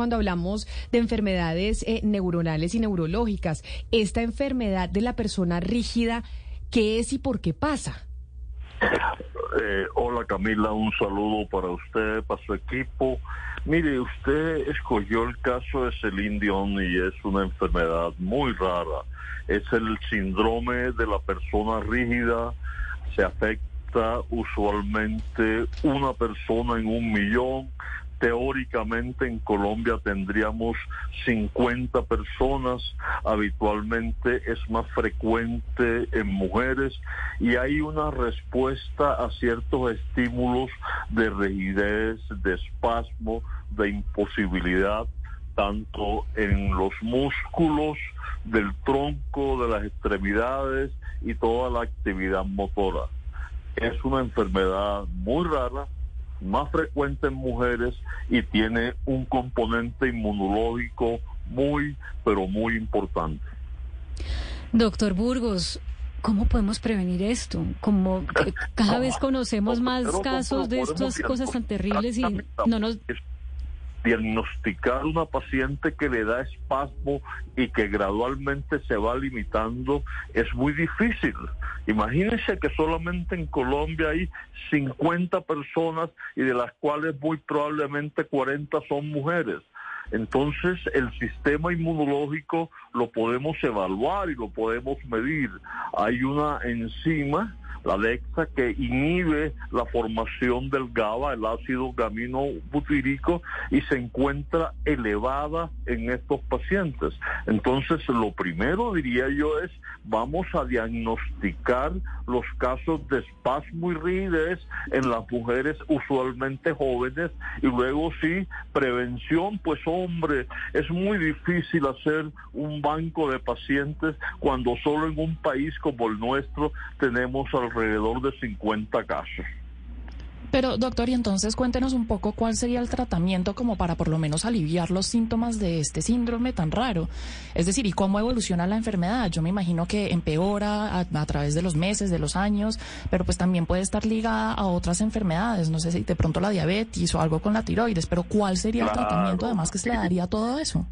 Cuando hablamos de enfermedades eh, neuronales y neurológicas, esta enfermedad de la persona rígida, ¿qué es y por qué pasa? Eh, hola Camila, un saludo para usted, para su equipo. Mire, usted escogió el caso de Celine Dion y es una enfermedad muy rara. Es el síndrome de la persona rígida. Se afecta usualmente una persona en un millón teóricamente en Colombia tendríamos 50 personas, habitualmente es más frecuente en mujeres y hay una respuesta a ciertos estímulos de rigidez, de espasmo, de imposibilidad, tanto en los músculos del tronco, de las extremidades y toda la actividad motora. Es una enfermedad muy rara, más frecuente en mujeres y tiene un componente inmunológico muy, pero muy importante. Doctor Burgos, ¿cómo podemos prevenir esto? Como cada vez conocemos más casos de estas cosas tan terribles y no nos diagnosticar una paciente que le da espasmo y que gradualmente se va limitando es muy difícil. Imagínense que solamente en Colombia hay 50 personas y de las cuales muy probablemente 40 son mujeres. Entonces el sistema inmunológico lo podemos evaluar y lo podemos medir. Hay una enzima la DEXA que inhibe la formación del GABA, el ácido gamino-butírico, y se encuentra elevada en estos pacientes. Entonces, lo primero diría yo es, vamos a diagnosticar los casos de espasmo y rigidez en las mujeres usualmente jóvenes y luego sí, prevención, pues hombre, es muy difícil hacer un banco de pacientes cuando solo en un país como el nuestro tenemos al alrededor de 50 casos. Pero, doctor, y entonces cuéntenos un poco cuál sería el tratamiento como para por lo menos aliviar los síntomas de este síndrome tan raro. Es decir, ¿y cómo evoluciona la enfermedad? Yo me imagino que empeora a, a, través de los meses, de los años, pero pues también puede estar ligada a otras enfermedades. No sé si de pronto la diabetes o algo con la tiroides, pero ¿cuál sería el tratamiento además que se le daría a todo eso?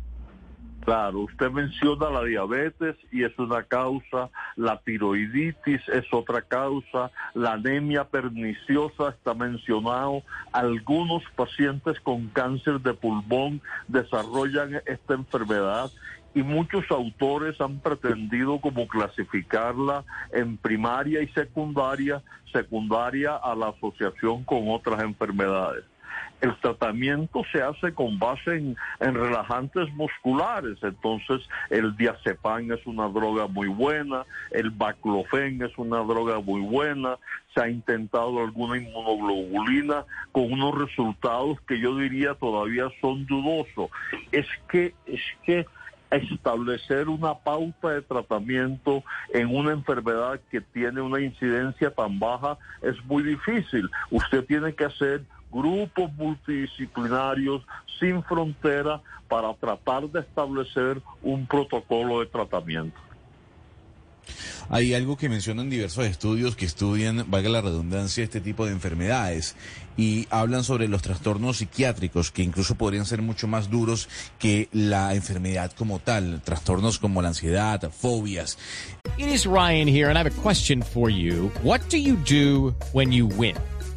Claro, usted menciona la diabetes y es una causa, la tiroiditis es otra causa, la anemia perniciosa está mencionado, algunos pacientes con cáncer de pulmón desarrollan esta enfermedad y muchos autores han pretendido como clasificarla en primaria y secundaria, secundaria a la asociación con otras enfermedades el tratamiento se hace con base en, relajantes musculares. Entonces, el diazepam es una droga muy buena, el baclofen es una droga muy buena, se ha intentado alguna inmunoglobulina con unos resultados que yo diría todavía son dudosos. Es que, es que establecer una pauta de tratamiento en una enfermedad que tiene una incidencia tan baja es muy difícil. Usted tiene que hacer grupos multidisciplinarios sin frontera para tratar de establecer un protocolo de tratamiento. Hay algo que mencionan diversos estudios que estudian, valga la redundancia, este tipo de enfermedades y hablan sobre los trastornos psiquiátricos que incluso podrían ser mucho más duros que la enfermedad como tal, trastornos como la ansiedad, fobias. It is Ryan here and I have a question for you. What do you do when you win?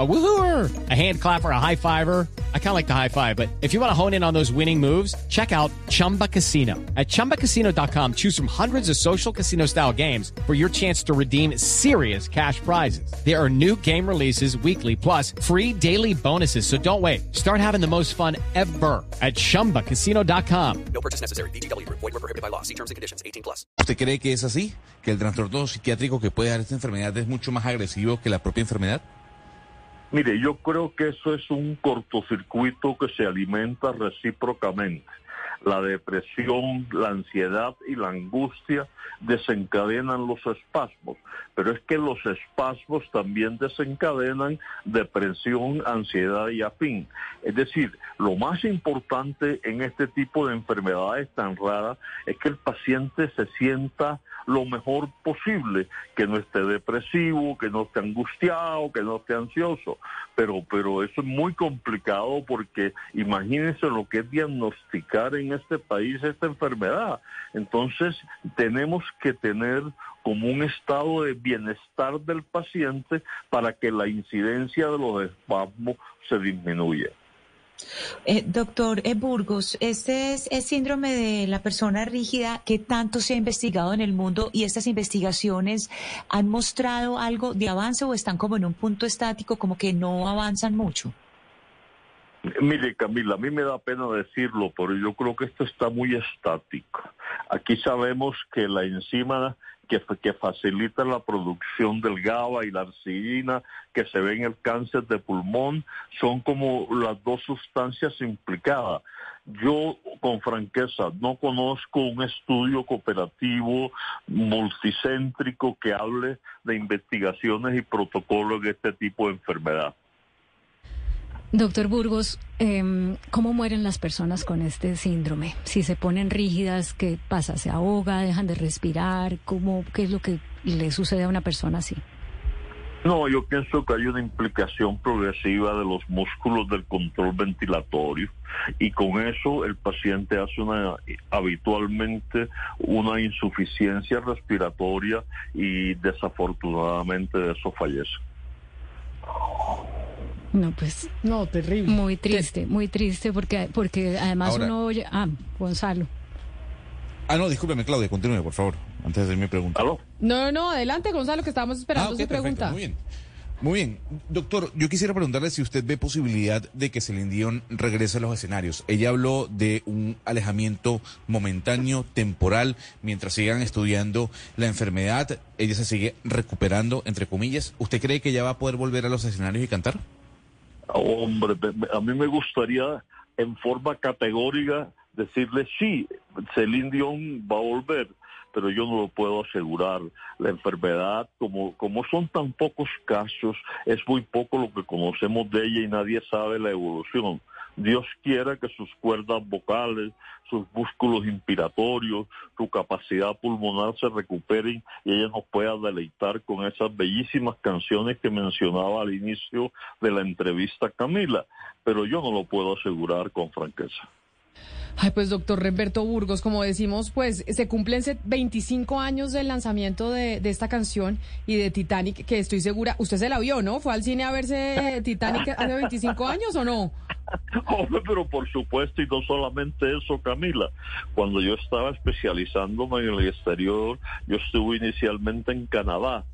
a woohooer, a hand clapper, a high fiver? I kind of like the high five, but if you want to hone in on those winning moves, check out Chumba Casino. At ChumbaCasino.com, choose from hundreds of social casino style games for your chance to redeem serious cash prizes. There are new game releases weekly, plus free daily bonuses. So don't wait. Start having the most fun ever at ChumbaCasino.com. No purchase necessary. BGW. Void were prohibited by law. See terms and conditions. 18 plus. ¿Usted cree que es así? ¿Que el trastorno psiquiátrico que puede dar esta enfermedad es mucho más agresivo que la propia enfermedad? Mire, yo creo que eso es un cortocircuito que se alimenta recíprocamente. La depresión, la ansiedad y la angustia desencadenan los espasmos, pero es que los espasmos también desencadenan depresión, ansiedad y afín. Es decir, lo más importante en este tipo de enfermedades tan raras es que el paciente se sienta lo mejor posible, que no esté depresivo, que no esté angustiado, que no esté ansioso. Pero, pero eso es muy complicado porque imagínense lo que es diagnosticar en este país esta enfermedad. Entonces, tenemos que tener como un estado de bienestar del paciente para que la incidencia de los espasmos se disminuya. Eh, doctor eh, Burgos, este es el síndrome de la persona rígida que tanto se ha investigado en el mundo y estas investigaciones han mostrado algo de avance o están como en un punto estático, como que no avanzan mucho. Mire, Camila, a mí me da pena decirlo, pero yo creo que esto está muy estático. Aquí sabemos que la enzima que, que facilita la producción del GABA y la arcillina que se ve en el cáncer de pulmón son como las dos sustancias implicadas. Yo, con franqueza, no conozco un estudio cooperativo multicéntrico que hable de investigaciones y protocolos de este tipo de enfermedad. Doctor Burgos, em, ¿cómo mueren las personas con este síndrome? Si se ponen rígidas, ¿qué pasa? ¿Se ahoga? ¿Dejan de respirar? ¿Cómo, ¿Qué es lo que le sucede a una persona así? No, yo pienso que hay una implicación progresiva de los músculos del control ventilatorio y con eso el paciente hace una habitualmente una insuficiencia respiratoria y desafortunadamente de eso fallece. No, pues. No, terrible. Muy triste, muy triste, porque, porque además uno oye. Ah, Gonzalo. Ah, no, discúlpeme, Claudia, continúe, por favor, antes de hacer mi pregunta. No, no, adelante, Gonzalo, que estábamos esperando ah, su pregunta. Muy bien. Muy bien. Doctor, yo quisiera preguntarle si usted ve posibilidad de que Celine Dion regrese a los escenarios. Ella habló de un alejamiento momentáneo, temporal, mientras sigan estudiando la enfermedad. Ella se sigue recuperando, entre comillas. ¿Usted cree que ella va a poder volver a los escenarios y cantar? Hombre, a mí me gustaría en forma categórica decirle sí, Celine Dion va a volver, pero yo no lo puedo asegurar. La enfermedad, como, como son tan pocos casos, es muy poco lo que conocemos de ella y nadie sabe la evolución. Dios quiera que sus cuerdas vocales, sus músculos inspiratorios, su capacidad pulmonar se recuperen y ella nos pueda deleitar con esas bellísimas canciones que mencionaba al inicio de la entrevista Camila. Pero yo no lo puedo asegurar con franqueza. Ay, pues doctor Remberto Burgos, como decimos, pues se cumplen 25 años del lanzamiento de, esta canción y de Titanic, que estoy segura, usted se la vio, ¿no? ¿Fue al cine a verse Titanic hace 25 años o no? Hombre, pero por supuesto, y no solamente eso, Camila. Cuando yo estaba especializándome en el exterior, yo estuve inicialmente en Canadá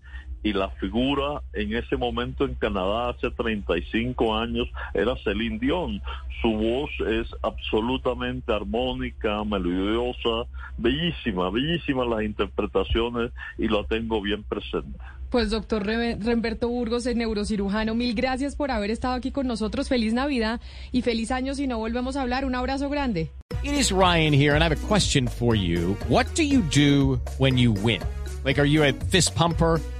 y la figura en ese momento en Canadá hace 35 años era Celine Dion. Su voz es absolutamente armónica, melodiosa, bellísima, bellísima las interpretaciones y lo tengo bien presente. Pues doctor Remberto Burgos, el neurocirujano, mil gracias por haber estado aquí con nosotros. Feliz Navidad y feliz año si no volvemos a hablar. Un abrazo grande. It is Ryan here and I have a question for you. What do you do when you win? Like, are you a fist pumper?